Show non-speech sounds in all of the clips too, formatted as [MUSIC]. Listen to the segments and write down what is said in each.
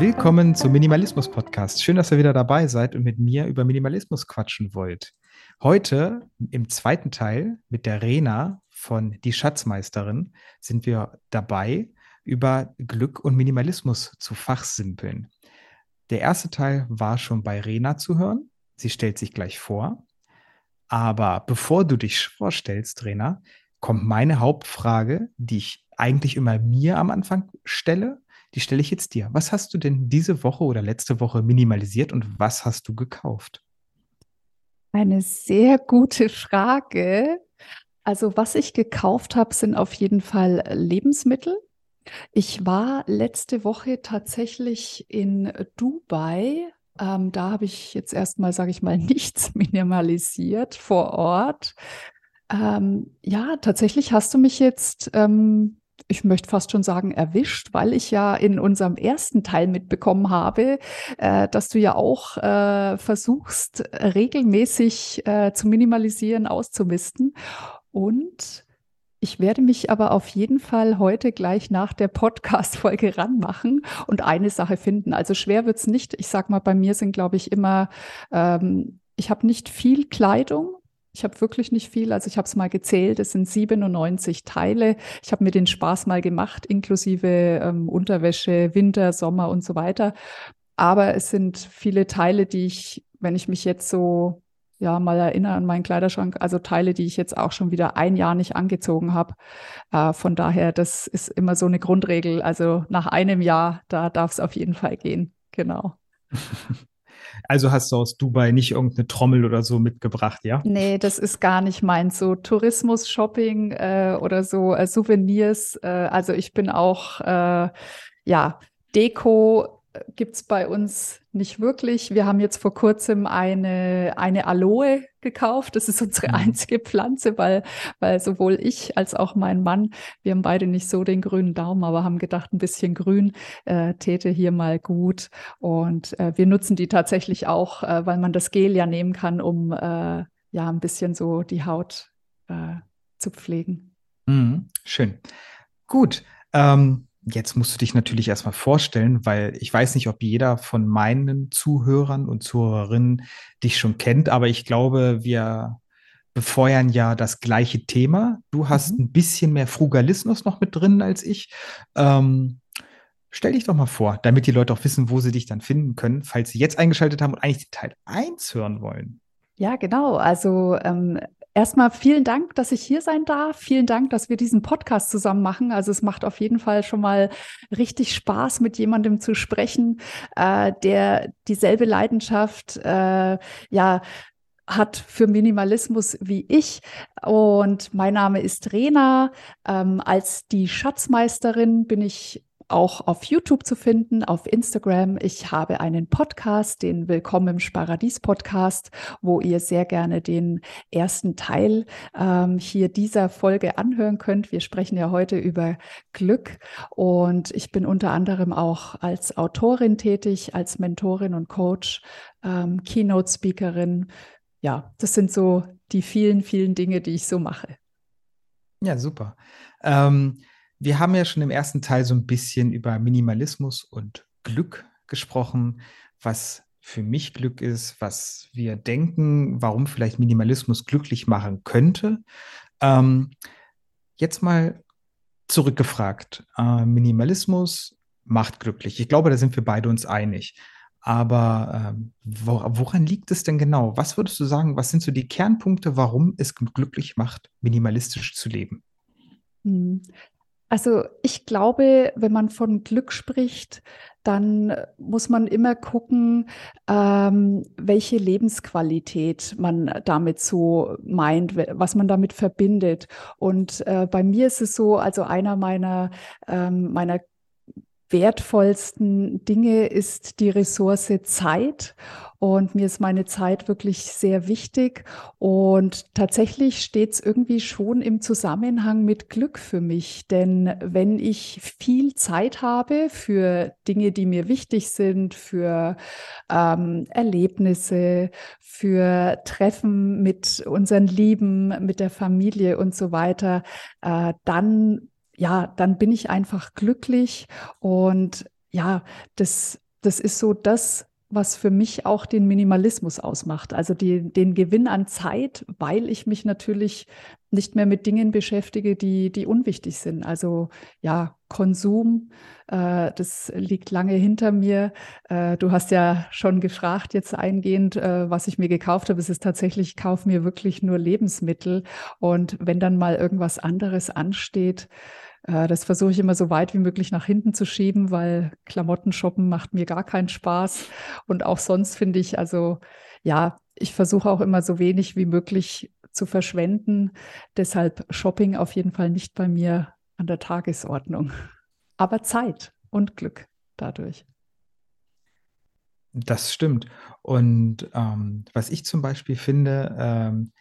Willkommen zum Minimalismus Podcast. Schön, dass ihr wieder dabei seid und mit mir über Minimalismus quatschen wollt. Heute im zweiten Teil mit der Rena von Die Schatzmeisterin sind wir dabei, über Glück und Minimalismus zu fachsimpeln. Der erste Teil war schon bei Rena zu hören. Sie stellt sich gleich vor. Aber bevor du dich vorstellst, Rena, kommt meine Hauptfrage, die ich eigentlich immer mir am Anfang stelle. Die stelle ich jetzt dir. Was hast du denn diese Woche oder letzte Woche minimalisiert und was hast du gekauft? Eine sehr gute Frage. Also was ich gekauft habe, sind auf jeden Fall Lebensmittel. Ich war letzte Woche tatsächlich in Dubai. Ähm, da habe ich jetzt erstmal, sage ich mal, [LAUGHS] nichts minimalisiert vor Ort. Ähm, ja, tatsächlich hast du mich jetzt, ähm, ich möchte fast schon sagen, erwischt, weil ich ja in unserem ersten Teil mitbekommen habe, äh, dass du ja auch äh, versuchst, regelmäßig äh, zu minimalisieren, auszumisten. Und ich werde mich aber auf jeden Fall heute gleich nach der Podcast-Folge ranmachen und eine Sache finden. Also schwer wird's nicht. Ich sag mal, bei mir sind, glaube ich, immer, ähm, ich habe nicht viel Kleidung, ich habe wirklich nicht viel, also ich habe es mal gezählt, es sind 97 Teile. Ich habe mir den Spaß mal gemacht, inklusive ähm, Unterwäsche, Winter, Sommer und so weiter. Aber es sind viele Teile, die ich, wenn ich mich jetzt so ja mal erinnere an meinen Kleiderschrank, also Teile, die ich jetzt auch schon wieder ein Jahr nicht angezogen habe. Äh, von daher, das ist immer so eine Grundregel. Also nach einem Jahr, da darf es auf jeden Fall gehen. Genau. [LAUGHS] Also hast du aus Dubai nicht irgendeine Trommel oder so mitgebracht, ja? Nee, das ist gar nicht meins. So Tourismus, Shopping äh, oder so äh, Souvenirs. Äh, also ich bin auch, äh, ja, Deko gibt es bei uns nicht wirklich. Wir haben jetzt vor kurzem eine, eine Aloe gekauft. Das ist unsere mhm. einzige Pflanze, weil, weil sowohl ich als auch mein Mann, wir haben beide nicht so den grünen Daumen, aber haben gedacht, ein bisschen grün äh, täte hier mal gut. Und äh, wir nutzen die tatsächlich auch, äh, weil man das Gel ja nehmen kann, um äh, ja ein bisschen so die Haut äh, zu pflegen. Mhm. Schön. Gut. Ähm Jetzt musst du dich natürlich erstmal vorstellen, weil ich weiß nicht, ob jeder von meinen Zuhörern und Zuhörerinnen dich schon kennt, aber ich glaube, wir befeuern ja das gleiche Thema. Du hast mhm. ein bisschen mehr Frugalismus noch mit drin als ich. Ähm, stell dich doch mal vor, damit die Leute auch wissen, wo sie dich dann finden können, falls sie jetzt eingeschaltet haben und eigentlich Teil 1 hören wollen. Ja, genau. Also ähm, Erstmal vielen Dank, dass ich hier sein darf. Vielen Dank, dass wir diesen Podcast zusammen machen. Also es macht auf jeden Fall schon mal richtig Spaß, mit jemandem zu sprechen, äh, der dieselbe Leidenschaft, äh, ja, hat für Minimalismus wie ich. Und mein Name ist Rena. Ähm, als die Schatzmeisterin bin ich auch auf YouTube zu finden, auf Instagram. Ich habe einen Podcast, den Willkommen im Sparadies Podcast, wo ihr sehr gerne den ersten Teil ähm, hier dieser Folge anhören könnt. Wir sprechen ja heute über Glück und ich bin unter anderem auch als Autorin tätig, als Mentorin und Coach, ähm, Keynote-Speakerin. Ja, das sind so die vielen, vielen Dinge, die ich so mache. Ja, super. Ähm wir haben ja schon im ersten Teil so ein bisschen über Minimalismus und Glück gesprochen, was für mich Glück ist, was wir denken, warum vielleicht Minimalismus glücklich machen könnte. Ähm, jetzt mal zurückgefragt. Äh, Minimalismus macht glücklich. Ich glaube, da sind wir beide uns einig. Aber wo, woran liegt es denn genau? Was würdest du sagen, was sind so die Kernpunkte, warum es glücklich macht, minimalistisch zu leben? Also ich glaube, wenn man von Glück spricht, dann muss man immer gucken, ähm, welche Lebensqualität man damit so meint, was man damit verbindet. Und äh, bei mir ist es so, also einer meiner, ähm, meiner wertvollsten Dinge ist die Ressource Zeit. Und mir ist meine Zeit wirklich sehr wichtig. Und tatsächlich steht es irgendwie schon im Zusammenhang mit Glück für mich. Denn wenn ich viel Zeit habe für Dinge, die mir wichtig sind, für ähm, Erlebnisse, für Treffen mit unseren Lieben, mit der Familie und so weiter, äh, dann ja, dann bin ich einfach glücklich und ja, das das ist so das, was für mich auch den Minimalismus ausmacht. Also die, den Gewinn an Zeit, weil ich mich natürlich nicht mehr mit Dingen beschäftige, die, die unwichtig sind. Also ja, Konsum, äh, das liegt lange hinter mir. Äh, du hast ja schon gefragt jetzt eingehend, äh, was ich mir gekauft habe. Es ist tatsächlich, ich kaufe mir wirklich nur Lebensmittel. Und wenn dann mal irgendwas anderes ansteht, das versuche ich immer so weit wie möglich nach hinten zu schieben, weil Klamotten shoppen macht mir gar keinen Spaß. Und auch sonst finde ich, also ja, ich versuche auch immer so wenig wie möglich zu verschwenden. Deshalb Shopping auf jeden Fall nicht bei mir an der Tagesordnung. Aber Zeit und Glück dadurch. Das stimmt. Und ähm, was ich zum Beispiel finde, ähm,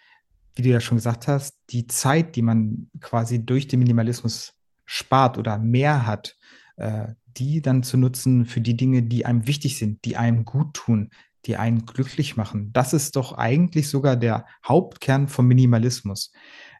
wie du ja schon gesagt hast, die Zeit, die man quasi durch den Minimalismus spart oder mehr hat, äh, die dann zu nutzen für die Dinge, die einem wichtig sind, die einem gut tun, die einen glücklich machen. Das ist doch eigentlich sogar der Hauptkern vom Minimalismus.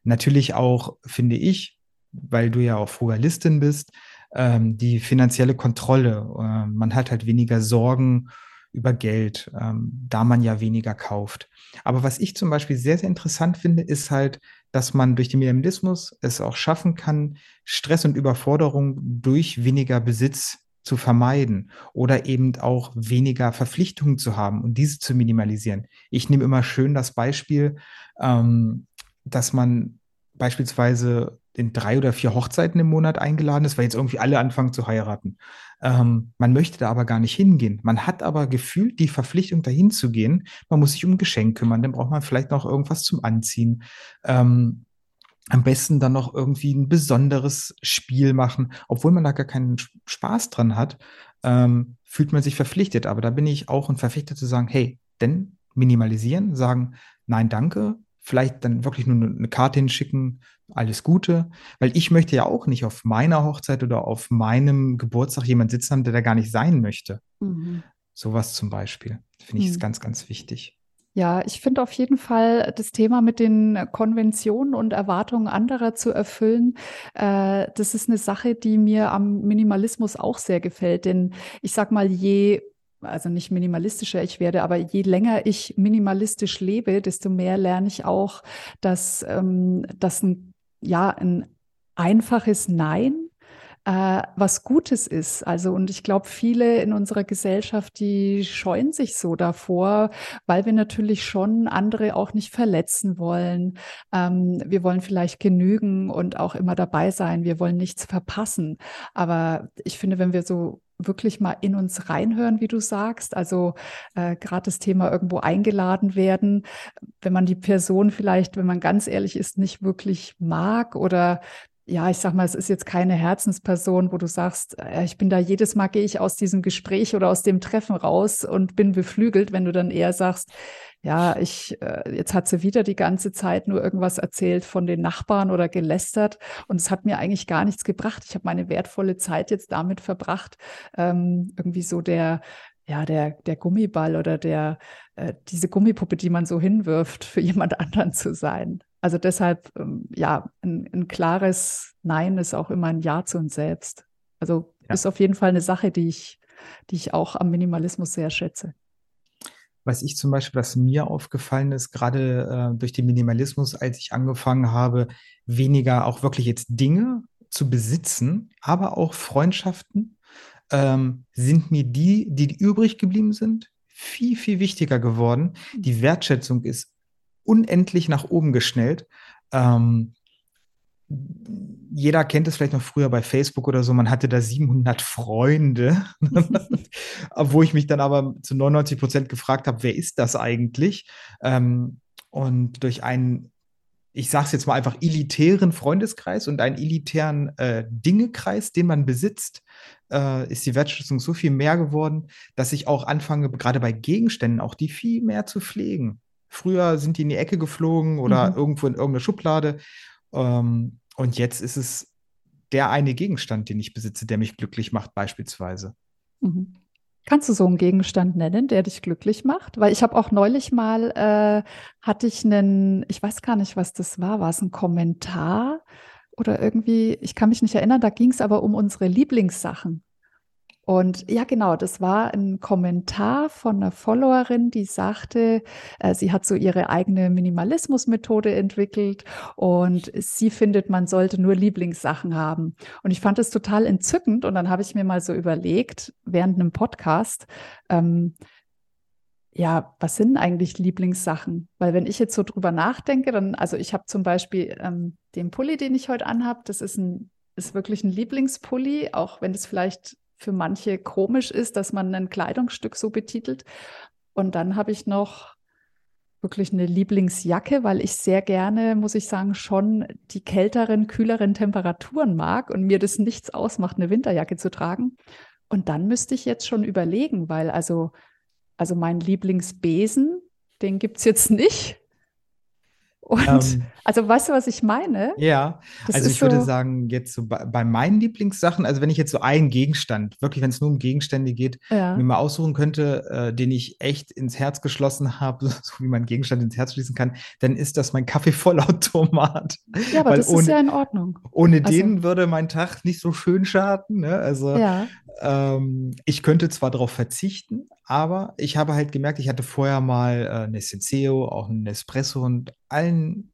Natürlich auch, finde ich, weil du ja auch Frugalistin bist, ähm, die finanzielle Kontrolle. Äh, man hat halt weniger Sorgen über Geld, ähm, da man ja weniger kauft. Aber was ich zum Beispiel sehr, sehr interessant finde, ist halt, dass man durch den Minimalismus es auch schaffen kann, Stress und Überforderung durch weniger Besitz zu vermeiden oder eben auch weniger Verpflichtungen zu haben und diese zu minimalisieren. Ich nehme immer schön das Beispiel, ähm, dass man beispielsweise in drei oder vier Hochzeiten im Monat eingeladen ist, weil jetzt irgendwie alle anfangen zu heiraten. Ähm, man möchte da aber gar nicht hingehen. Man hat aber gefühlt die Verpflichtung, dahin zu gehen. Man muss sich um Geschenk kümmern, dann braucht man vielleicht noch irgendwas zum Anziehen. Ähm, am besten dann noch irgendwie ein besonderes Spiel machen, obwohl man da gar keinen Spaß dran hat, ähm, fühlt man sich verpflichtet. Aber da bin ich auch ein Verfechter zu sagen, hey, denn minimalisieren, sagen, nein, danke, vielleicht dann wirklich nur eine Karte hinschicken, alles Gute, weil ich möchte ja auch nicht auf meiner Hochzeit oder auf meinem Geburtstag jemand sitzen haben, der da gar nicht sein möchte. Mhm. Sowas zum Beispiel, finde ich, mhm. ist ganz, ganz wichtig. Ja, ich finde auf jeden Fall das Thema mit den Konventionen und Erwartungen anderer zu erfüllen, äh, das ist eine Sache, die mir am Minimalismus auch sehr gefällt. Denn ich sag mal, je also nicht minimalistischer ich werde, aber je länger ich minimalistisch lebe, desto mehr lerne ich auch, dass, ähm, dass ein, ja, ein einfaches Nein äh, was Gutes ist. Also, und ich glaube, viele in unserer Gesellschaft, die scheuen sich so davor, weil wir natürlich schon andere auch nicht verletzen wollen. Ähm, wir wollen vielleicht genügen und auch immer dabei sein. Wir wollen nichts verpassen. Aber ich finde, wenn wir so wirklich mal in uns reinhören, wie du sagst. Also äh, gerade das Thema irgendwo eingeladen werden, wenn man die Person vielleicht, wenn man ganz ehrlich ist, nicht wirklich mag oder ja, ich sag mal, es ist jetzt keine Herzensperson, wo du sagst, äh, ich bin da jedes Mal gehe ich aus diesem Gespräch oder aus dem Treffen raus und bin beflügelt, wenn du dann eher sagst, ja, ich, äh, jetzt hat sie wieder die ganze Zeit nur irgendwas erzählt von den Nachbarn oder gelästert und es hat mir eigentlich gar nichts gebracht. Ich habe meine wertvolle Zeit jetzt damit verbracht, ähm, irgendwie so der, ja, der, der Gummiball oder der, äh, diese Gummipuppe, die man so hinwirft, für jemand [LAUGHS] anderen zu sein. Also deshalb, ähm, ja, ein, ein, klares Nein ist auch immer ein Ja zu uns selbst. Also ja. ist auf jeden Fall eine Sache, die ich, die ich auch am Minimalismus sehr schätze. Was ich zum Beispiel, was mir aufgefallen ist, gerade äh, durch den Minimalismus, als ich angefangen habe, weniger auch wirklich jetzt Dinge zu besitzen, aber auch Freundschaften, ähm, sind mir die, die übrig geblieben sind, viel, viel wichtiger geworden. Die Wertschätzung ist unendlich nach oben geschnellt. Ähm, jeder kennt es vielleicht noch früher bei Facebook oder so, man hatte da 700 Freunde, [LAUGHS] wo ich mich dann aber zu 99 Prozent gefragt habe, wer ist das eigentlich? Ähm, und durch einen, ich sage es jetzt mal einfach, elitären Freundeskreis und einen elitären äh, Dingekreis, den man besitzt, äh, ist die Wertschätzung so viel mehr geworden, dass ich auch anfange, gerade bei Gegenständen, auch die viel mehr zu pflegen. Früher sind die in die Ecke geflogen oder mhm. irgendwo in irgendeine Schublade. Ähm, und jetzt ist es der eine Gegenstand, den ich besitze, der mich glücklich macht, beispielsweise. Mhm. Kannst du so einen Gegenstand nennen, der dich glücklich macht? Weil ich habe auch neulich mal, äh, hatte ich einen, ich weiß gar nicht, was das war, war es ein Kommentar oder irgendwie, ich kann mich nicht erinnern, da ging es aber um unsere Lieblingssachen. Und ja, genau, das war ein Kommentar von einer Followerin, die sagte, äh, sie hat so ihre eigene Minimalismusmethode entwickelt und sie findet, man sollte nur Lieblingssachen haben. Und ich fand es total entzückend. Und dann habe ich mir mal so überlegt, während einem Podcast, ähm, ja, was sind eigentlich Lieblingssachen? Weil wenn ich jetzt so drüber nachdenke, dann, also ich habe zum Beispiel ähm, den Pulli, den ich heute anhabe, das ist ein, ist wirklich ein Lieblingspulli, auch wenn es vielleicht für manche komisch ist, dass man ein Kleidungsstück so betitelt. Und dann habe ich noch wirklich eine Lieblingsjacke, weil ich sehr gerne, muss ich sagen, schon die kälteren, kühleren Temperaturen mag und mir das nichts ausmacht, eine Winterjacke zu tragen. Und dann müsste ich jetzt schon überlegen, weil also, also mein Lieblingsbesen, den gibt es jetzt nicht. Und ähm, also weißt du, was ich meine? Ja, das also ich so würde sagen, jetzt so bei, bei, meinen Lieblingssachen, also wenn ich jetzt so einen Gegenstand, wirklich, wenn es nur um Gegenstände geht, ja. mir mal aussuchen könnte, äh, den ich echt ins Herz geschlossen habe, [LAUGHS] so wie man Gegenstand ins Herz schließen kann, dann ist das mein Kaffeevollautomat. Ja, aber Weil das ohne, ist ja in Ordnung. Ohne also, den würde mein Tag nicht so schön starten. Ne? Also ja. Ähm, ich könnte zwar darauf verzichten, aber ich habe halt gemerkt, ich hatte vorher mal äh, eine Senseo, auch einen Espresso und allen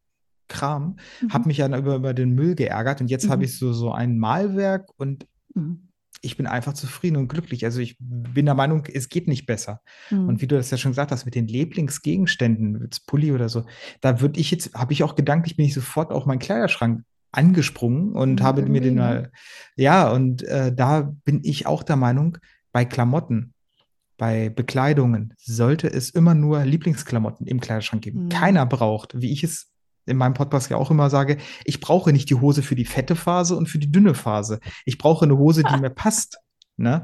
Kram, mhm. habe mich ja über, über den Müll geärgert und jetzt mhm. habe ich so, so ein Malwerk und mhm. ich bin einfach zufrieden und glücklich. Also ich bin der Meinung, es geht nicht besser. Mhm. Und wie du das ja schon gesagt hast, mit den Lieblingsgegenständen, jetzt Pulli oder so, da würde ich jetzt, habe ich auch gedanklich, bin ich sofort auf meinen Kleiderschrank angesprungen und habe mir den mal, ne? ja, und äh, da bin ich auch der Meinung, bei Klamotten, bei Bekleidungen sollte es immer nur Lieblingsklamotten im Kleiderschrank geben. Mhm. Keiner braucht, wie ich es in meinem Podcast ja auch immer sage, ich brauche nicht die Hose für die fette Phase und für die dünne Phase. Ich brauche eine Hose, die [LAUGHS] mir passt. Ne?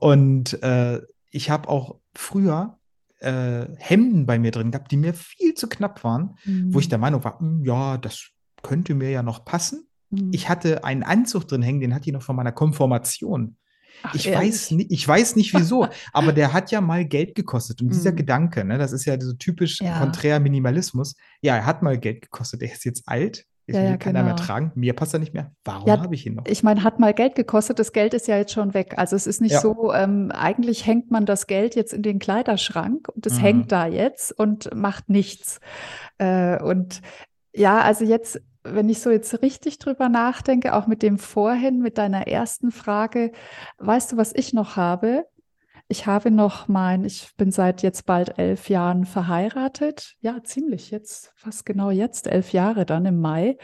Und äh, ich habe auch früher äh, Hemden bei mir drin gehabt, die mir viel zu knapp waren, mhm. wo ich mhm. der Meinung war, hm, ja, das könnte mir ja noch passen. Mhm. Ich hatte einen Anzug drin hängen, den hatte ich noch von meiner Konformation. Ach, ich, weiß, ich weiß nicht wieso, [LAUGHS] aber der hat ja mal Geld gekostet. Und dieser mm. Gedanke, ne, das ist ja so typisch ja. konträr Minimalismus. Ja, er hat mal Geld gekostet. Er ist jetzt alt. Ich ja, will ja, keiner genau. mehr tragen. Mir passt er nicht mehr. Warum ja, habe ich ihn noch? Ich meine, hat mal Geld gekostet. Das Geld ist ja jetzt schon weg. Also es ist nicht so, ähm, eigentlich hängt man das Geld jetzt in den Kleiderschrank und es mhm. hängt da jetzt und macht nichts. Äh, und ja, also jetzt wenn ich so jetzt richtig drüber nachdenke, auch mit dem vorhin, mit deiner ersten Frage, weißt du, was ich noch habe? Ich habe noch mein, ich bin seit jetzt bald elf Jahren verheiratet. Ja, ziemlich jetzt, fast genau jetzt, elf Jahre dann im Mai.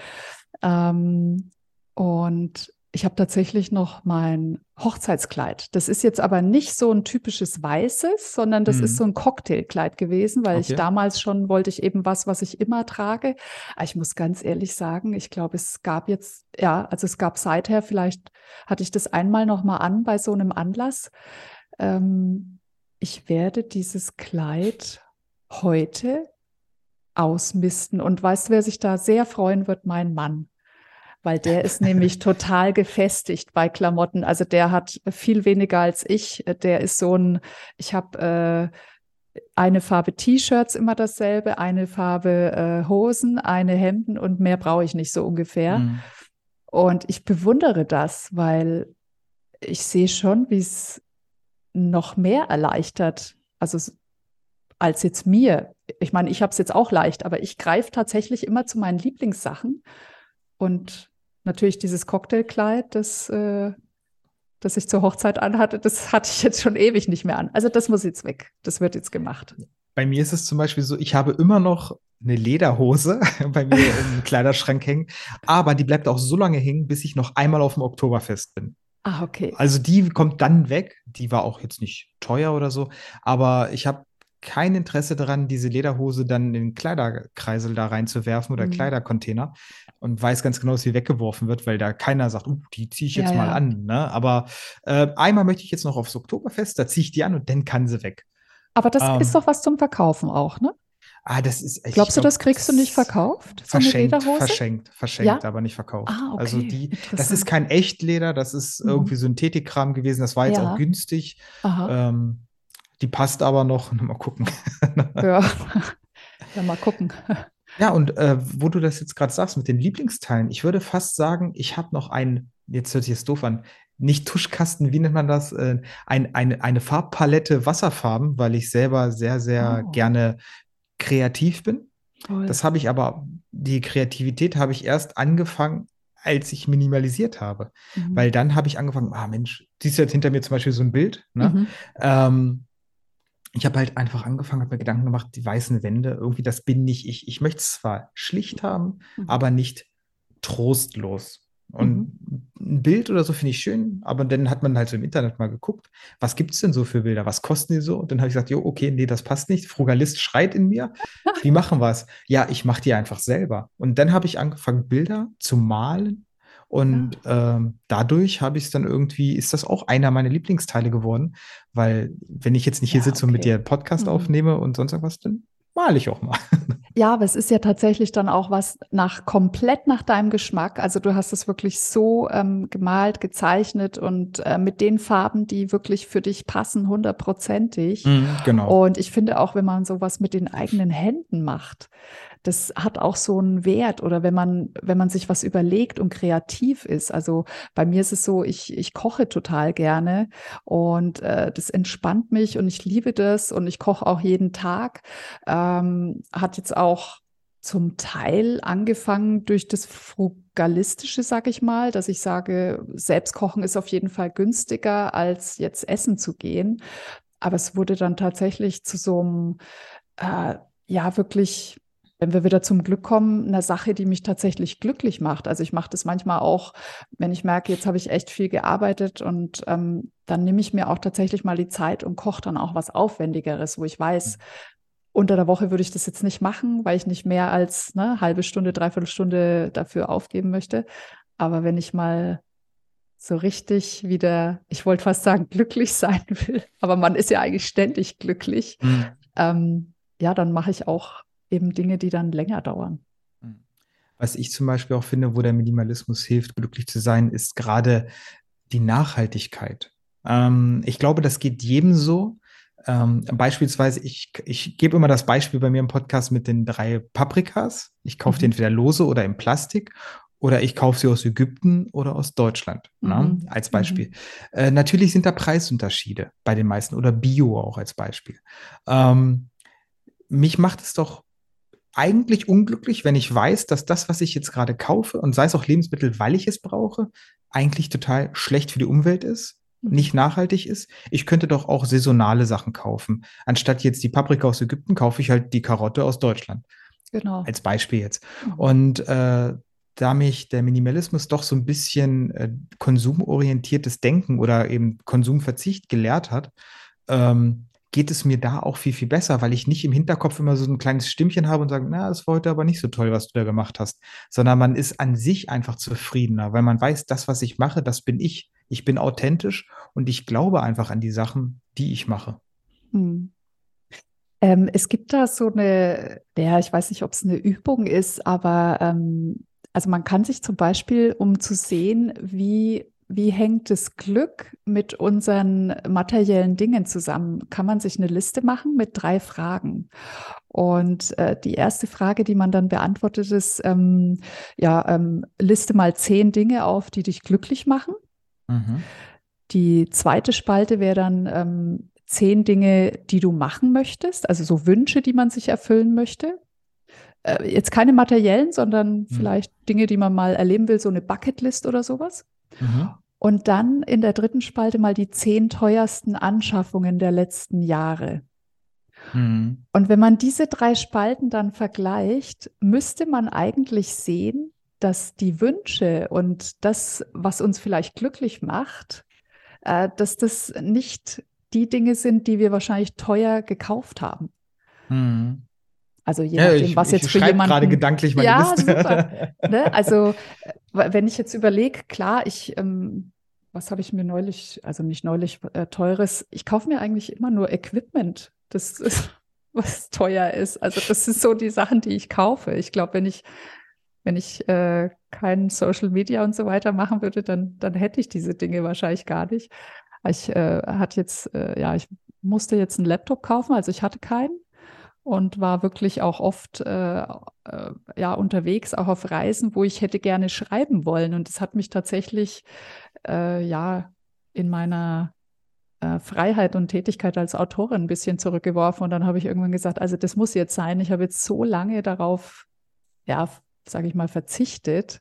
Ähm, und ich habe tatsächlich noch mein Hochzeitskleid. Das ist jetzt aber nicht so ein typisches weißes, sondern das mhm. ist so ein Cocktailkleid gewesen, weil okay. ich damals schon wollte ich eben was, was ich immer trage. Aber ich muss ganz ehrlich sagen, ich glaube, es gab jetzt, ja, also es gab seither, vielleicht hatte ich das einmal noch mal an bei so einem Anlass. Ähm, ich werde dieses Kleid heute ausmisten. Und weißt du, wer sich da sehr freuen wird? Mein Mann weil der ist nämlich total gefestigt bei Klamotten. Also der hat viel weniger als ich. Der ist so ein, ich habe äh, eine Farbe T-Shirts immer dasselbe, eine Farbe äh, Hosen, eine Hemden und mehr brauche ich nicht so ungefähr. Mhm. Und ich bewundere das, weil ich sehe schon, wie es noch mehr erleichtert. Also als jetzt mir. Ich meine, ich habe es jetzt auch leicht, aber ich greife tatsächlich immer zu meinen Lieblingssachen und natürlich dieses Cocktailkleid, das, äh, das ich zur Hochzeit anhatte, das hatte ich jetzt schon ewig nicht mehr an. Also das muss jetzt weg. Das wird jetzt gemacht. Bei mir ist es zum Beispiel so, ich habe immer noch eine Lederhose [LAUGHS] bei mir im Kleiderschrank hängen, aber die bleibt auch so lange hängen, bis ich noch einmal auf dem Oktoberfest bin. Ah, okay. Also die kommt dann weg. Die war auch jetzt nicht teuer oder so, aber ich habe kein Interesse daran, diese Lederhose dann in den Kleiderkreisel da reinzuwerfen oder mhm. Kleidercontainer und weiß ganz genau, dass sie weggeworfen wird, weil da keiner sagt, uh, die ziehe ich jetzt ja, mal ja. an. Ne? Aber äh, einmal möchte ich jetzt noch aufs Oktoberfest, da ziehe ich die an und dann kann sie weg. Aber das ähm, ist doch was zum Verkaufen auch, ne? Ah, das ist. Glaubst glaub, du, das kriegst du nicht verkauft? So verschenkt, verschenkt, verschenkt, ja? aber nicht verkauft. Ah, okay. Also die, das ist kein Echtleder, das ist mhm. irgendwie Synthetikkram gewesen. Das war jetzt auch günstig. Ähm, die passt aber noch. [LAUGHS] Mal gucken. ja. [LAUGHS] ja, mal gucken. Ja, und äh, wo du das jetzt gerade sagst mit den Lieblingsteilen, ich würde fast sagen, ich habe noch ein, jetzt hört sich das doof an, nicht Tuschkasten, wie nennt man das? Äh, ein, eine, eine Farbpalette Wasserfarben, weil ich selber sehr, sehr Oh, gerne kreativ bin. toll. Das habe ich aber, die Kreativität habe ich erst angefangen, als ich minimalisiert habe. Mhm. Weil dann habe ich angefangen, ah Mensch, siehst du jetzt hinter mir zum Beispiel so ein Bild, ne? Mhm. Ähm, ich habe halt einfach angefangen, habe mir Gedanken gemacht, die weißen Wände, irgendwie, das bin nicht ich. Ich möchte es zwar schlicht haben, Mhm. aber nicht trostlos. Und ein Bild oder so finde ich schön, aber dann hat man halt so im Internet mal geguckt, was gibt es denn so für Bilder? Was kosten die so? Und dann habe ich gesagt, jo, okay, nee, das passt nicht. Frugalist schreit in mir. [LAUGHS] Wie machen wir es? Ja, ich mache die einfach selber. Und dann habe ich angefangen, Bilder zu malen. Und ähm, dadurch habe ich es dann irgendwie, ist das auch einer meiner Lieblingsteile geworden, weil wenn ich jetzt nicht hier Ja, sitze und mit okay. dir Podcast Mhm. aufnehme und sonst irgendwas, dann male ich auch mal. [LAUGHS] Ja, aber es ist ja tatsächlich dann auch was nach komplett nach deinem Geschmack. Also du hast es wirklich so ähm, gemalt, gezeichnet und äh, mit den Farben, die wirklich für dich passen, hundertprozentig. genau. Und ich finde auch, wenn man sowas mit den eigenen Händen macht, das hat auch so einen Wert. Oder wenn man, wenn man sich was überlegt und kreativ ist. Also bei mir ist es so, ich, ich koche total gerne und äh, das entspannt mich und ich liebe das und ich koche auch jeden Tag. Ähm, hat jetzt auch zum Teil angefangen durch das Frugalistische, sag ich mal, dass ich sage, Selbstkochen ist auf jeden Fall günstiger, als jetzt essen zu gehen. Aber es wurde dann tatsächlich zu so einem, äh, ja, wirklich, wenn wir wieder zum Glück kommen, einer Sache, die mich tatsächlich glücklich macht. Also ich mache das manchmal auch, wenn ich merke, jetzt habe ich echt viel gearbeitet und ähm, dann nehme ich mir auch tatsächlich mal die Zeit und koche dann auch was Aufwendigeres, wo ich weiß, unter der Woche würde ich das jetzt nicht machen, weil ich nicht mehr als eine halbe Stunde, dreiviertel Stunde dafür aufgeben möchte. Aber wenn ich mal so richtig wieder, ich wollte fast sagen, glücklich [LAUGHS] sein will, aber man ist ja eigentlich ständig glücklich, Mhm. ähm, ja, dann mache ich auch eben Dinge, die dann länger dauern. Was ich zum Beispiel auch finde, wo der Minimalismus hilft, glücklich zu sein, ist gerade die Nachhaltigkeit. Ähm, ich glaube, das geht jedem so. Ähm, beispielsweise, ich, ich gebe immer das Beispiel bei mir im Podcast mit den drei Paprikas. Ich kaufe die Mhm. entweder lose oder im Plastik oder ich kaufe sie aus Ägypten oder aus Deutschland, ne, Mhm. als Beispiel. Äh, natürlich sind da Preisunterschiede bei den meisten oder Bio auch als Beispiel. Ähm, mich macht es doch eigentlich unglücklich, wenn ich weiß, dass das, was ich jetzt gerade kaufe, und sei es auch Lebensmittel, weil ich es brauche, eigentlich total schlecht für die Umwelt ist, Mhm. Nicht nachhaltig ist. Ich könnte doch auch saisonale Sachen kaufen. Anstatt jetzt die Paprika aus Ägypten, kaufe ich halt die Karotte aus Deutschland. Genau. Als Beispiel jetzt. Mhm. Und äh, da mich der Minimalismus doch so ein bisschen äh, konsumorientiertes Denken oder eben Konsumverzicht gelehrt hat, ähm, geht es mir da auch viel, viel besser, weil ich nicht im Hinterkopf immer so ein kleines Stimmchen habe und sage, na, das war heute aber nicht so toll, was du da gemacht hast, sondern man ist an sich einfach zufriedener, weil man weiß, das, was ich mache, das bin ich. Ich bin authentisch und ich glaube einfach an die Sachen, die ich mache. Hm. Ähm, es gibt da so eine, ja, ich weiß nicht, ob es eine Übung ist, aber ähm, also man kann sich zum Beispiel, um zu sehen, wie, wie hängt das Glück mit unseren materiellen Dingen zusammen, kann man sich eine Liste machen mit drei Fragen. Und äh, die erste Frage, die man dann beantwortet, ist, ähm, ja, ähm, liste mal zehn Dinge auf, die dich glücklich machen. Mhm. Die zweite Spalte wäre dann ähm, zehn Dinge, die du machen möchtest, also so Wünsche, die man sich erfüllen möchte. Äh, jetzt keine materiellen, sondern vielleicht Dinge, die man mal erleben will, so eine Bucketlist oder sowas. Mhm. Und dann in der dritten Spalte mal die zehn teuersten Anschaffungen der letzten Jahre. Mhm. Und wenn man diese drei Spalten dann vergleicht, müsste man eigentlich sehen, dass die Wünsche und das, was uns vielleicht glücklich macht, äh, dass das nicht die Dinge sind, die wir wahrscheinlich teuer gekauft haben. Mhm. Also je Ja, nachdem, ich, was ich jetzt für schreibe gerade jemanden. gedanklich meine Ja, Liste. super. [LAUGHS] Ne? Also äh, wenn ich jetzt überlege, klar, ich, ähm, was habe ich mir neulich, also nicht neulich äh, teures, ich kaufe mir eigentlich immer nur Equipment, das ist, [LAUGHS] was teuer ist. Also das sind so die Sachen, die ich kaufe. Ich glaube, wenn ich, wenn ich äh, kein Social Media und so weiter machen würde, dann, dann hätte ich diese Dinge wahrscheinlich gar nicht. Ich äh, hatte jetzt, äh, ja, ich musste jetzt einen Laptop kaufen, also ich hatte keinen. und war wirklich auch oft äh, äh, ja unterwegs, auch auf Reisen, wo ich hätte gerne schreiben wollen. Und das hat mich tatsächlich äh, ja in meiner äh, Freiheit und Tätigkeit als Autorin ein bisschen zurückgeworfen. Und dann habe ich irgendwann gesagt, also das muss jetzt sein. Ich habe jetzt so lange darauf, ja, sage ich mal, verzichtet.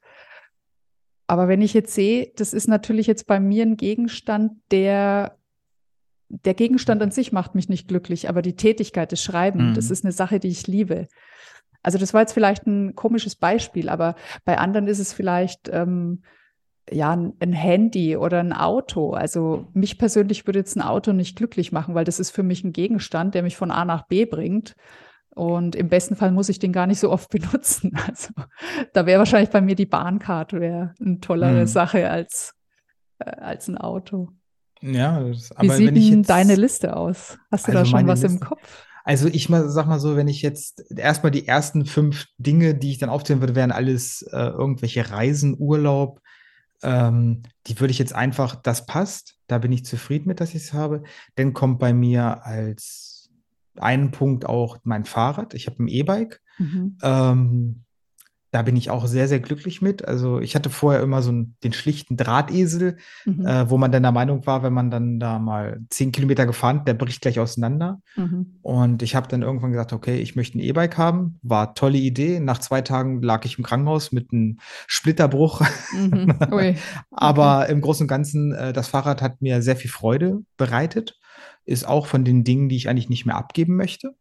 Aber wenn ich jetzt sehe, das ist natürlich jetzt bei mir ein Gegenstand, der der Gegenstand an sich macht mich nicht glücklich, aber die Tätigkeit des Schreiben, mhm. das ist eine Sache, die ich liebe. Also das war jetzt vielleicht ein komisches Beispiel, aber bei anderen ist es vielleicht ähm, ja ein, ein, Handy oder ein Auto. Also mich persönlich würde jetzt ein Auto nicht glücklich machen, weil das ist für mich ein Gegenstand, der mich von A nach B bringt. Und im besten Fall muss ich den gar nicht so oft [LAUGHS] benutzen. Also da wäre wahrscheinlich bei mir die Bahnkarte eine tollere mhm. Sache als, äh, als ein Auto. Ja, das, aber Wie sieht wenn ich jetzt, deine Liste aus? Hast du also da schon was Liste, im Kopf? Also ich mal, sag mal so, wenn ich jetzt erstmal die ersten fünf Dinge, die ich dann aufzählen würde, wären alles äh, irgendwelche Reisen, Urlaub. Ähm, die würde ich jetzt einfach, das passt, da bin ich zufrieden mit, dass ich es habe. Dann kommt bei mir als einen Punkt auch mein Fahrrad. Ich habe ein E-Bike. Mhm. Ähm, da bin ich auch sehr, sehr glücklich mit. Also ich hatte vorher immer so einen, den schlichten Drahtesel, mhm. äh, wo man dann der Meinung war, wenn man dann da mal zehn Kilometer gefahren, der bricht gleich auseinander. Mhm. Und ich habe dann irgendwann gesagt, okay, ich möchte ein E-Bike haben. War tolle Idee. Nach zwei Tagen lag ich im Krankenhaus mit einem Splitterbruch. Mhm. [LAUGHS] Aber okay. im Großen und Ganzen, äh, das Fahrrad hat mir sehr viel Freude bereitet. Ist auch von den Dingen, die ich eigentlich nicht mehr abgeben möchte.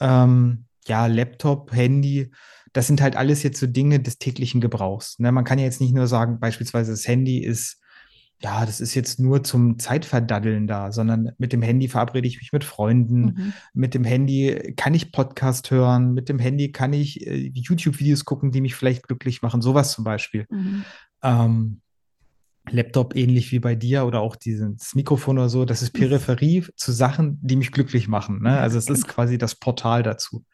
Ähm, ja, Laptop, Handy, das sind halt alles jetzt so Dinge des täglichen Gebrauchs. Ne? Man kann ja jetzt nicht nur sagen, beispielsweise das Handy ist, ja, das ist jetzt nur zum Zeitverdaddeln da, sondern mit dem Handy verabrede ich mich mit Freunden. Mhm. Mit dem Handy kann ich Podcast hören. Mit dem Handy kann ich äh, YouTube-Videos gucken, die mich vielleicht glücklich machen. Sowas zum Beispiel. Mhm. Ähm, Laptop ähnlich wie bei dir oder auch dieses Mikrofon oder so, das ist Peripherie zu Sachen, die mich glücklich machen. Ne? Also es ist quasi das Portal dazu.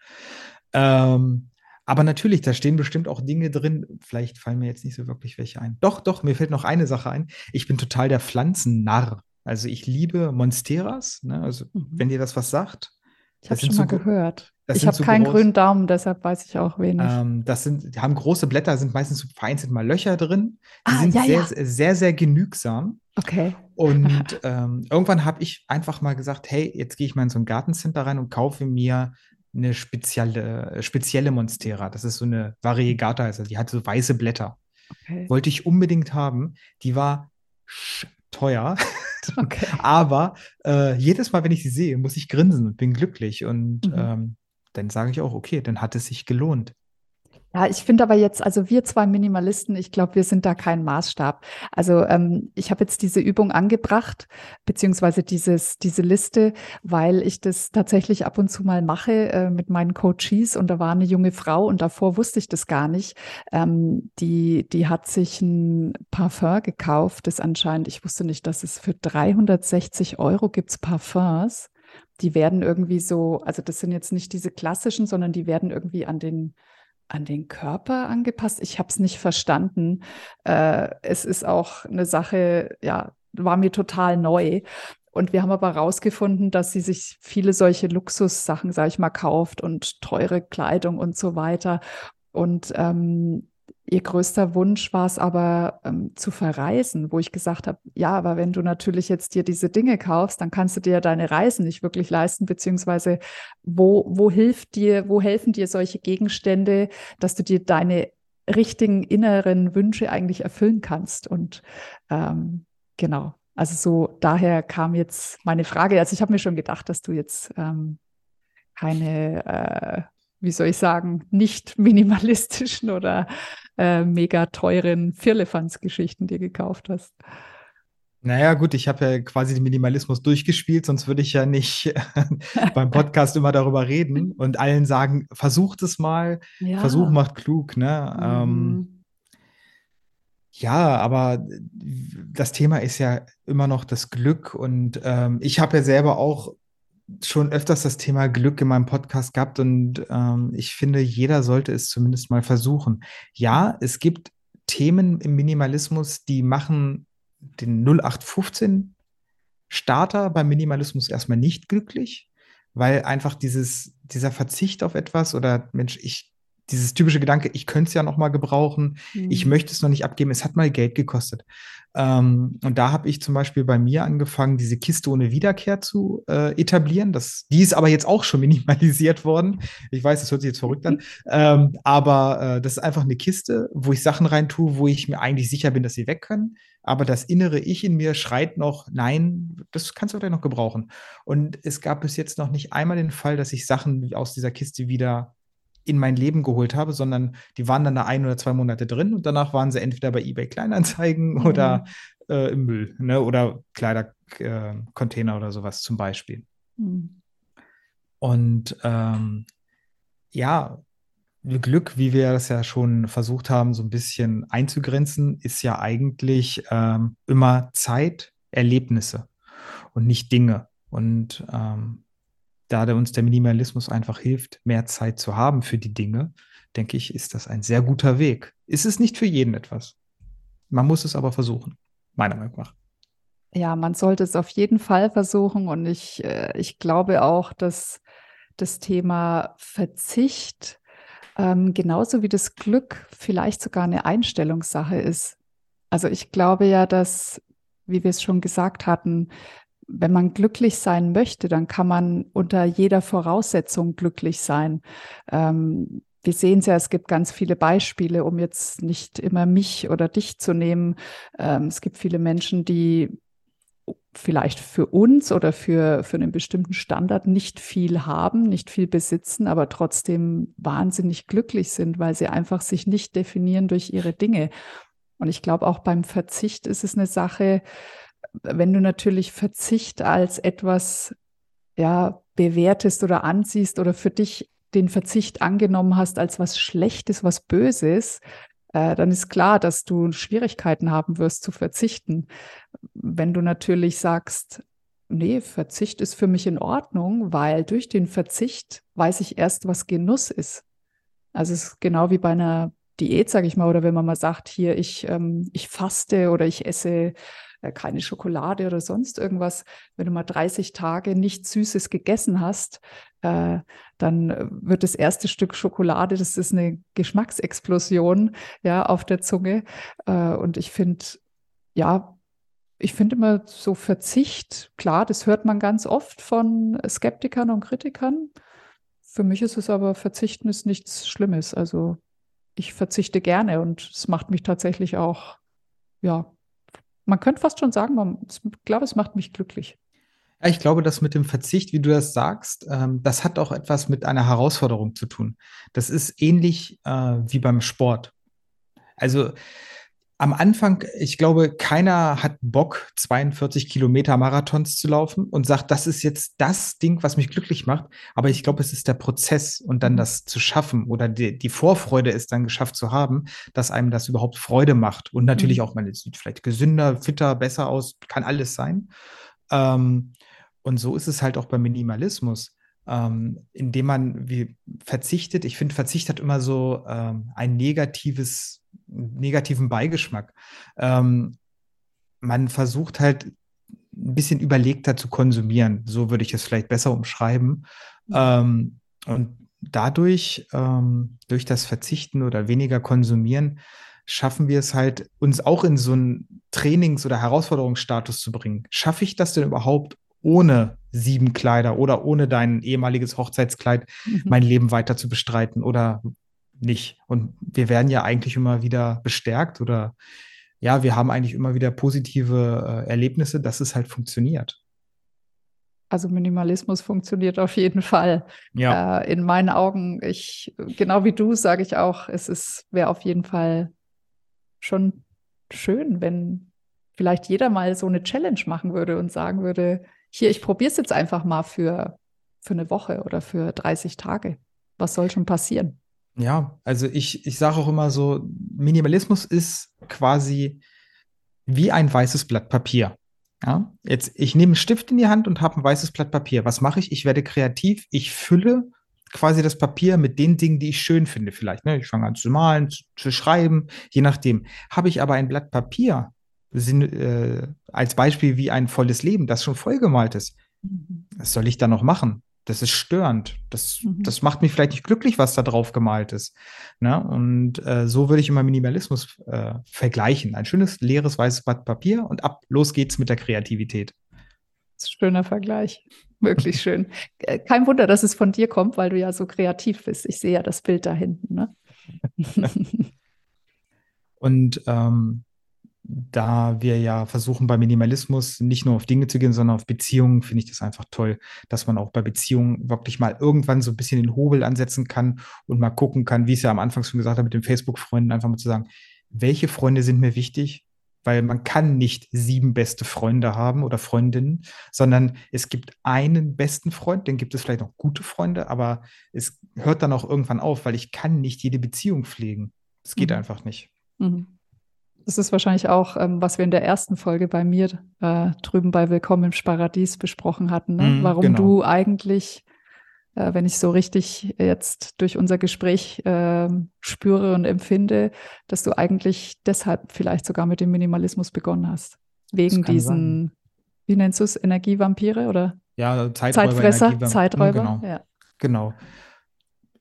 Ähm, aber natürlich, da stehen bestimmt auch Dinge drin. Vielleicht fallen mir jetzt nicht so wirklich welche ein. Doch, doch, mir fällt noch eine Sache ein. Ich bin total der Pflanzennarr. Also ich liebe Monsteras. Ne? Also mhm. wenn dir das was sagt. Ich habe schon mal so, gehört. Ich habe so keinen groß, grünen Daumen, deshalb weiß ich auch wenig. Ähm, das sind, die haben große Blätter, sind meistens so vereinzelt mal Löcher drin. Die ah, sind ja, sehr, ja. sehr, sehr, sehr genügsam. Okay. Und [LAUGHS] ähm, irgendwann habe ich einfach mal gesagt, hey, jetzt gehe ich mal in so ein Gartencenter rein und kaufe mir eine spezielle, spezielle Monstera. Das ist so eine Variegata, also die hat so weiße Blätter. Okay. Wollte ich unbedingt haben. Die war teuer. Okay. [LAUGHS] Aber äh, jedes Mal, wenn ich sie sehe, muss ich grinsen und bin glücklich. Und mhm. ähm, dann sage ich auch, okay, dann hat es sich gelohnt. Ja, ich finde aber jetzt, also wir zwei Minimalisten, ich glaube, wir sind da kein Maßstab. Also ähm, ich habe jetzt diese Übung angebracht, beziehungsweise dieses, diese Liste, weil ich das tatsächlich ab und zu mal mache äh, mit meinen Coaches und da war eine junge Frau und davor wusste ich das gar nicht. Ähm, die, die hat sich ein Parfum gekauft, das anscheinend, ich wusste nicht, dass es für 360 Euro gibt's Parfums. Die werden irgendwie so, also das sind jetzt nicht diese klassischen, sondern die werden irgendwie an den an den Körper angepasst? Ich habe es nicht verstanden. Äh, es ist auch eine Sache, ja, war mir total neu. Und wir haben aber herausgefunden, dass sie sich viele solche Luxussachen, sage ich mal, kauft und teure Kleidung und so weiter. Und ähm, Ihr größter Wunsch war es aber ähm, zu verreisen, wo ich gesagt habe, ja, aber wenn du natürlich jetzt dir diese Dinge kaufst, dann kannst du dir deine Reisen nicht wirklich leisten, beziehungsweise wo, wo hilft dir, wo helfen dir solche Gegenstände, dass du dir deine richtigen inneren Wünsche eigentlich erfüllen kannst. Und ähm, genau, also so daher kam jetzt meine Frage. Also ich habe mir schon gedacht, dass du jetzt ähm, keine äh, wie soll ich sagen, nicht [LAUGHS] minimalistischen oder äh, mega teuren Firlefanz-Geschichten dir gekauft hast. Naja, gut, ich habe ja quasi den Minimalismus durchgespielt, sonst würde ich ja nicht [LAUGHS] beim Podcast immer darüber reden [LAUGHS] und allen sagen, versucht es mal, ja. Versuch macht klug, ne? Ähm, mhm. Ähm, ja, aber das Thema ist ja immer noch das Glück und ähm, ich habe ja selber auch schon öfters das Thema Glück in meinem Podcast gehabt und ähm, ich finde, jeder sollte es zumindest mal versuchen. Ja, es gibt Themen im Minimalismus, die machen den 0815 Starter beim Minimalismus erstmal nicht glücklich, weil einfach dieses, dieser Verzicht auf etwas oder Mensch, ich dieses typische Gedanke, ich könnte es ja noch mal gebrauchen, mhm. ich möchte es noch nicht abgeben, es hat mal Geld gekostet. Ähm, und da habe ich zum Beispiel bei mir angefangen, diese Kiste ohne Wiederkehr zu äh, etablieren. Das, die ist aber jetzt auch schon [LAUGHS] minimalisiert worden. Ich weiß, das hört sich jetzt verrückt an, ähm, aber äh, das ist einfach eine Kiste, wo ich Sachen rein tue, wo ich mir eigentlich sicher bin, dass sie weg können. Aber das innere Ich in mir schreit noch, nein, das kannst du vielleicht noch gebrauchen. Und es gab bis jetzt noch nicht einmal den Fall, dass ich Sachen aus dieser Kiste wieder in mein Leben geholt habe, sondern die waren dann da ein oder zwei Monate drin und danach waren sie entweder bei eBay Kleinanzeigen [LAUGHS] mhm. oder äh, im Müll ne? oder Kleidercontainer äh, oder sowas zum Beispiel. Mhm. Und ähm, ja, Glück, wie wir das ja schon versucht haben, so ein bisschen einzugrenzen, ist ja eigentlich ähm, immer Zeit, Erlebnisse und nicht Dinge. Und ähm, da der uns der Minimalismus einfach hilft, mehr Zeit zu haben für die Dinge, denke ich, ist das ein sehr guter Weg. Ist es nicht für jeden etwas. Man muss es aber versuchen, meiner Meinung nach. Ja, man sollte es auf jeden Fall versuchen und ich, äh, ich glaube auch, dass das Thema Verzicht ähm, genauso wie das Glück vielleicht sogar eine Einstellungssache ist. Also ich glaube ja, dass, wie wir es schon gesagt hatten, wenn man glücklich sein möchte, dann kann man unter jeder Voraussetzung glücklich sein. Ähm, wir sehen es ja, es gibt ganz viele Beispiele, um jetzt nicht immer mich oder dich zu nehmen. Ähm, es gibt viele Menschen, die vielleicht für uns oder für, für einen bestimmten Standard nicht viel haben, nicht viel besitzen, aber trotzdem wahnsinnig glücklich sind, weil sie einfach sich nicht definieren durch ihre Dinge. Und ich glaube, auch beim Verzicht ist es eine Sache, wenn du natürlich Verzicht als etwas ja, bewertest oder ansiehst oder für dich den Verzicht angenommen hast als was Schlechtes, was Böses, äh, dann ist klar, dass du Schwierigkeiten haben wirst zu verzichten. Wenn du natürlich sagst, nee, Verzicht ist für mich in Ordnung, weil durch den Verzicht weiß ich erst, was Genuss ist. Also es ist genau wie bei einer Diät, sage ich mal, oder wenn man mal sagt, hier, ich, ähm, ich faste oder ich esse keine Schokolade oder sonst irgendwas. Wenn du mal 30 Tage nichts Süßes gegessen hast, äh, dann äh, wird das erste Stück Schokolade, das ist eine Geschmacksexplosion ja, auf der Zunge. Äh, und ich finde, ja, ich finde immer so Verzicht, klar, das hört man ganz oft von Skeptikern und Kritikern. Für mich ist es aber, Verzichten ist nichts Schlimmes. Also ich verzichte gerne und es macht mich tatsächlich auch, ja, man könnte fast schon sagen, man, ich glaube, es macht mich glücklich. Ja, ich glaube, das mit dem Verzicht, wie du das sagst, ähm, das hat auch etwas mit einer Herausforderung zu tun. Das ist ähnlich äh, wie beim Sport. Also am Anfang, ich glaube, keiner hat Bock, 42 Kilometer Marathons zu laufen und sagt, das ist jetzt das Ding, was mich glücklich macht. Aber ich glaube, es ist der Prozess und dann mhm. das zu schaffen oder die, die Vorfreude ist dann geschafft zu haben, dass einem das überhaupt Freude macht. Und natürlich mhm. auch, man sieht vielleicht gesünder, fitter, besser aus, kann alles sein. Ähm, und so ist es halt auch beim Minimalismus. Ähm, indem man wie verzichtet. Ich finde, Verzicht hat immer so ähm, ein negatives negativen Beigeschmack. Ähm, man versucht halt ein bisschen überlegter zu konsumieren. So würde ich es vielleicht besser umschreiben. Mhm. Ähm, und dadurch, ähm, durch das Verzichten oder weniger konsumieren, schaffen wir es halt, uns auch in so einen Trainings- oder Herausforderungsstatus zu bringen. Schaffe ich das denn überhaupt ohne sieben Kleider oder ohne dein ehemaliges Hochzeitskleid mhm. mein Leben weiter zu bestreiten? Oder nicht. Und wir werden ja eigentlich immer wieder bestärkt oder ja, wir haben eigentlich immer wieder positive äh, Erlebnisse, dass es halt funktioniert. Also Minimalismus funktioniert auf jeden Fall. Ja. Äh, in meinen Augen, ich, genau wie du, sage ich auch, es ist, wäre auf jeden Fall schon schön, wenn vielleicht jeder mal so eine Challenge machen würde und sagen würde, hier, ich probiere es jetzt einfach mal für, für eine Woche oder für 30 Tage. Was soll schon passieren? Ja, also ich, ich sage auch immer so, Minimalismus ist quasi wie ein weißes Blatt Papier. Ja, jetzt, ich nehme einen Stift in die Hand und habe ein weißes Blatt Papier. Was mache ich? Ich werde kreativ. Ich fülle quasi das Papier mit den Dingen, die ich schön finde, vielleicht. Ne? Ich fange an zu malen, zu, zu, schreiben, je nachdem. Habe ich aber ein Blatt Papier, sind, äh, als Beispiel wie ein volles Leben, das schon vollgemalt ist. Mhm. Was soll ich da noch machen? Das ist störend. Das, mhm. das macht mich vielleicht nicht glücklich, was da drauf gemalt ist. Ne? Und äh, so würde ich immer Minimalismus äh, vergleichen. Ein schönes, leeres, weißes Blatt Papier und ab, los geht's mit der Kreativität. Schöner Vergleich. Wirklich [LAUGHS] schön. Äh, kein Wunder, dass es von dir kommt, weil du ja so kreativ bist. Ich sehe ja das Bild da hinten. Ne? [LAUGHS] und ähm, da wir ja versuchen, bei Minimalismus nicht nur auf Dinge zu gehen, sondern auf Beziehungen, finde ich das einfach toll, dass man auch bei Beziehungen wirklich mal irgendwann so ein bisschen den Hobel ansetzen kann und mal gucken kann, wie es ja am Anfang schon gesagt habe, mit den Facebook-Freunden, einfach mal zu sagen, welche Freunde sind mir wichtig? Weil man kann nicht sieben beste Freunde haben oder Freundinnen, sondern es gibt einen besten Freund, dann gibt es vielleicht noch gute Freunde, aber es hört dann auch irgendwann auf, weil ich kann nicht jede Beziehung pflegen. Es geht mhm. einfach nicht. Mhm. Das ist wahrscheinlich auch, ähm, was wir in der ersten Folge bei mir äh, drüben bei Willkommen im Paradies besprochen hatten. Ne? Mm, Warum genau. du eigentlich, äh, wenn ich so richtig jetzt durch unser Gespräch äh, spüre und empfinde, dass du eigentlich deshalb vielleicht sogar mit dem Minimalismus begonnen hast. Wegen diesen, sein. wie nennst du es, Energievampire oder? Ja, Zeiträuber, Zeitfresser, Zeiträuber. Genau. Ja. genau.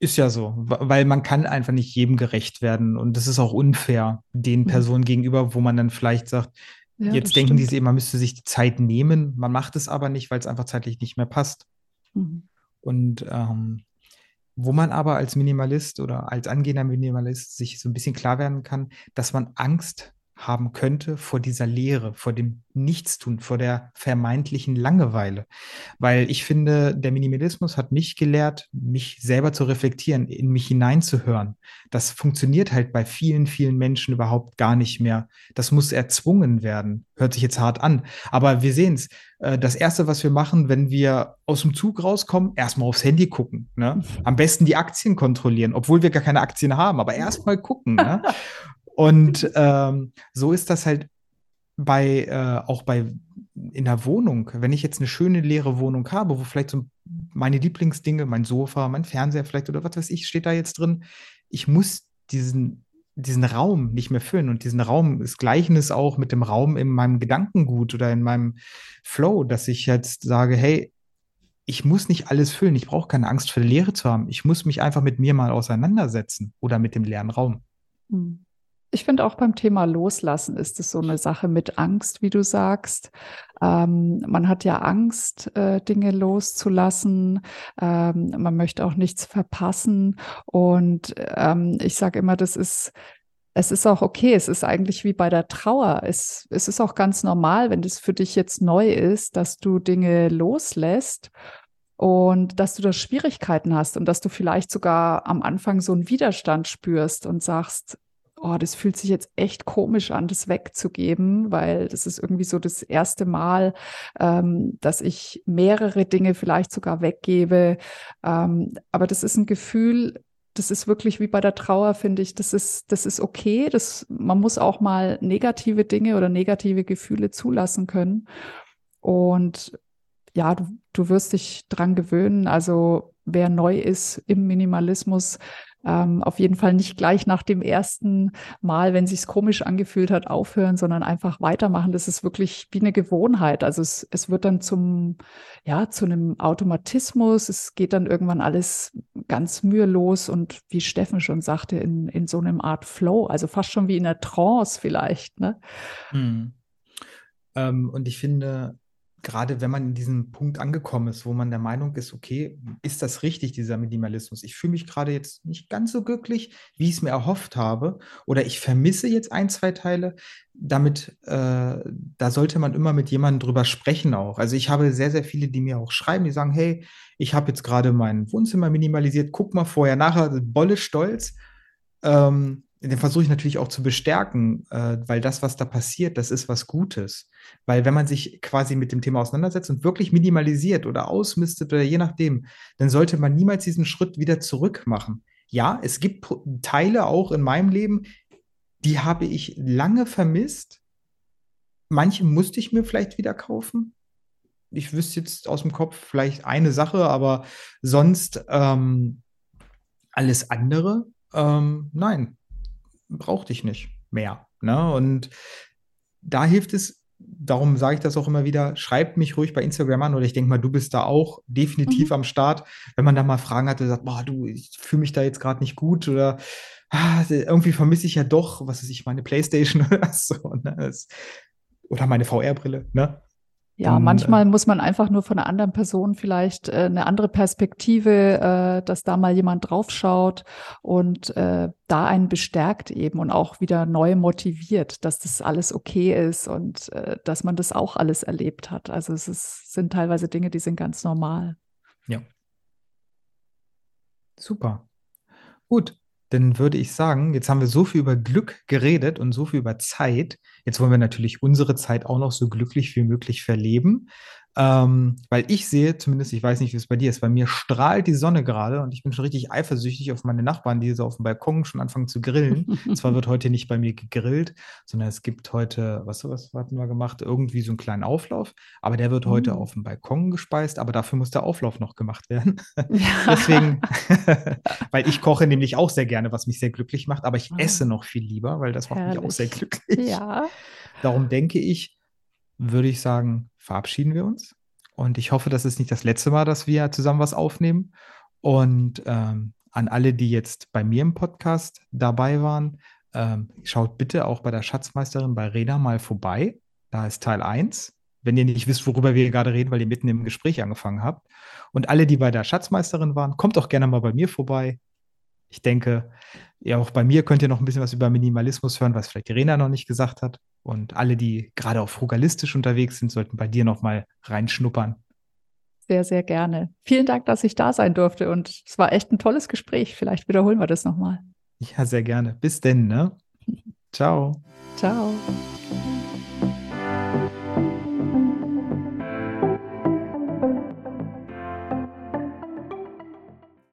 Ist ja so, weil man kann einfach nicht jedem gerecht werden und das ist auch unfair den mhm. Personen mhm. gegenüber, wo man dann vielleicht sagt, ja, jetzt denken stimmt. die man müsste sich die Zeit nehmen, man macht es aber nicht, weil es einfach zeitlich nicht mehr passt. Mhm. Und ähm, wo man aber als Minimalist oder als angehender Minimalist sich so ein bisschen klar werden kann, dass man Angst haben könnte vor dieser Leere, vor dem Nichtstun, vor der vermeintlichen Langeweile. Weil ich finde, der Minimalismus hat mich gelehrt, mich selber zu reflektieren, in mich hineinzuhören. Das funktioniert halt bei vielen, vielen Menschen überhaupt gar nicht mehr. Das muss erzwungen werden. Hört sich jetzt hart an. Aber wir sehen es. Äh, das Erste, was wir machen, wenn wir aus dem Zug rauskommen, erstmal aufs Handy gucken. Ne? Am besten die Aktien kontrollieren, obwohl wir gar keine Aktien haben, aber erstmal gucken. Ne? [LAUGHS] Und ähm, so ist das halt bei, äh, auch bei in der Wohnung. Wenn ich jetzt eine schöne leere Wohnung habe, wo vielleicht so meine Lieblingsdinge, mein Sofa, mein Fernseher vielleicht oder was weiß ich, steht da jetzt drin, ich muss diesen, diesen Raum nicht mehr füllen. Und diesen Raum, das Gleichnis auch mit dem Raum in meinem Gedankengut oder in meinem Flow, dass ich jetzt sage, hey, ich muss nicht alles füllen. Ich brauche keine Angst der Leere zu haben. Ich muss mich einfach mit mir mal auseinandersetzen oder mit dem leeren Raum. Hm. Ich finde auch beim Thema Loslassen ist es so eine Sache mit Angst, wie du sagst. Ähm, man hat ja Angst, äh, Dinge loszulassen. Ähm, man möchte auch nichts verpassen. Und ähm, ich sage immer, das ist es ist auch okay. Es ist eigentlich wie bei der Trauer. Es, es ist auch ganz normal, wenn das für dich jetzt neu ist, dass du Dinge loslässt und dass du da Schwierigkeiten hast und dass du vielleicht sogar am Anfang so einen Widerstand spürst und sagst, oh, das fühlt sich jetzt echt komisch an, das wegzugeben, weil das ist irgendwie so das erste Mal, ähm, dass ich mehrere Dinge vielleicht sogar weggebe. Ähm, aber das ist ein Gefühl, das ist wirklich wie bei der Trauer, finde ich, das ist, das ist okay. Das, man muss auch mal negative Dinge oder negative Gefühle zulassen können. Und ja, du, du wirst dich dran gewöhnen. Also wer neu ist im Minimalismus, ähm, auf jeden Fall nicht gleich nach dem ersten Mal, wenn sich's komisch angefühlt hat, aufhören, sondern einfach weitermachen. Das ist wirklich wie eine Gewohnheit. Also es, es wird dann zum, ja, zu einem Automatismus. Es geht dann irgendwann alles ganz mühelos und wie Steffen schon sagte, in, in so einem Art Flow, also fast schon wie in einer Trance vielleicht, ne? Hm. Ähm, und ich finde, gerade wenn man in diesem Punkt angekommen ist, wo man der Meinung ist, okay, ist das richtig, dieser Minimalismus? Ich fühle mich gerade jetzt nicht ganz so glücklich, wie ich es mir erhofft habe, oder ich vermisse jetzt ein, zwei Teile. Damit, äh, da sollte man immer mit jemandem drüber sprechen auch. Also ich habe sehr, sehr viele, die mir auch schreiben, die sagen, hey, ich habe jetzt gerade mein Wohnzimmer minimalisiert, guck mal vorher, nachher, Bolle stolz. Ähm, den versuche ich natürlich auch zu bestärken, äh, weil das, was da passiert, das ist was Gutes. Weil wenn man sich quasi mit dem Thema auseinandersetzt und wirklich minimalisiert oder ausmistet oder je nachdem, dann sollte man niemals diesen Schritt wieder zurück machen. Ja, es gibt Teile auch in meinem Leben, die habe ich lange vermisst. Manche musste ich mir vielleicht wieder kaufen. Ich wüsste jetzt aus dem Kopf vielleicht eine Sache, aber sonst ähm, alles andere, ähm, nein, brauchte ich nicht mehr. Ne? Und da hilft es darum sage ich das auch immer wieder, schreibt mich ruhig bei Instagram an oder ich denke mal, du bist da auch definitiv mhm. am Start. Wenn man da mal Fragen hatte, sagt, boah, du, ich fühle mich da jetzt gerade nicht gut oder ah, irgendwie vermisse ich ja doch, was weiß ich, meine Playstation [LAUGHS] oder so. Ne? Das, oder meine VR-Brille, ne? Ja, manchmal äh, muss man einfach nur von einer anderen Person vielleicht äh, eine andere Perspektive, äh, dass da mal jemand draufschaut und äh, da einen bestärkt eben und auch wieder neu motiviert, dass das alles okay ist und äh, dass man das auch alles erlebt hat. Also es ist, sind teilweise Dinge, die sind ganz normal. Ja. Super. Gut, dann würde ich sagen, jetzt haben wir so viel über Glück geredet und so viel über Zeit. Jetzt wollen wir natürlich unsere Zeit auch noch so glücklich wie möglich verleben. Ähm, weil ich sehe, zumindest, ich weiß nicht, wie es bei dir ist, bei mir strahlt die Sonne gerade und ich bin schon richtig eifersüchtig auf meine Nachbarn, die so auf dem Balkon schon anfangen zu grillen. [LAUGHS] Zwar wird heute nicht bei mir gegrillt, sondern es gibt heute, was, was hatten wir gemacht? Irgendwie so einen kleinen Auflauf, aber der wird heute mm. auf dem Balkon gespeist, aber dafür muss der Auflauf noch gemacht werden. Ja. [LAUGHS] Deswegen, [LAUGHS] weil ich koche nämlich auch sehr gerne, was mich sehr glücklich macht, aber ich ah. esse noch viel lieber, weil das macht Herrlich. mich auch sehr glücklich. Ja. Darum denke ich, würde ich sagen, verabschieden wir uns. Und ich hoffe, das ist nicht das letzte Mal, dass wir zusammen was aufnehmen. Und ähm, an alle, die jetzt bei mir im Podcast dabei waren, ähm, schaut bitte auch bei der Schatzmeisterin bei Reda mal vorbei. Da ist Teil 1. Wenn ihr nicht wisst, worüber wir gerade reden, weil ihr mitten im Gespräch angefangen habt. Und alle, die bei der Schatzmeisterin waren, kommt auch gerne mal bei mir vorbei. Ich denke, ja, auch bei mir könnt ihr noch ein bisschen was über Minimalismus hören, was vielleicht Irena noch nicht gesagt hat. Und alle, die gerade auch frugalistisch unterwegs sind, sollten bei dir noch mal reinschnuppern. Sehr, sehr gerne. Vielen Dank, dass ich da sein durfte. Und es war echt ein tolles Gespräch. Vielleicht wiederholen wir das nochmal. Ja, sehr gerne. Bis denn, ne? [LAUGHS] Ciao. Ciao.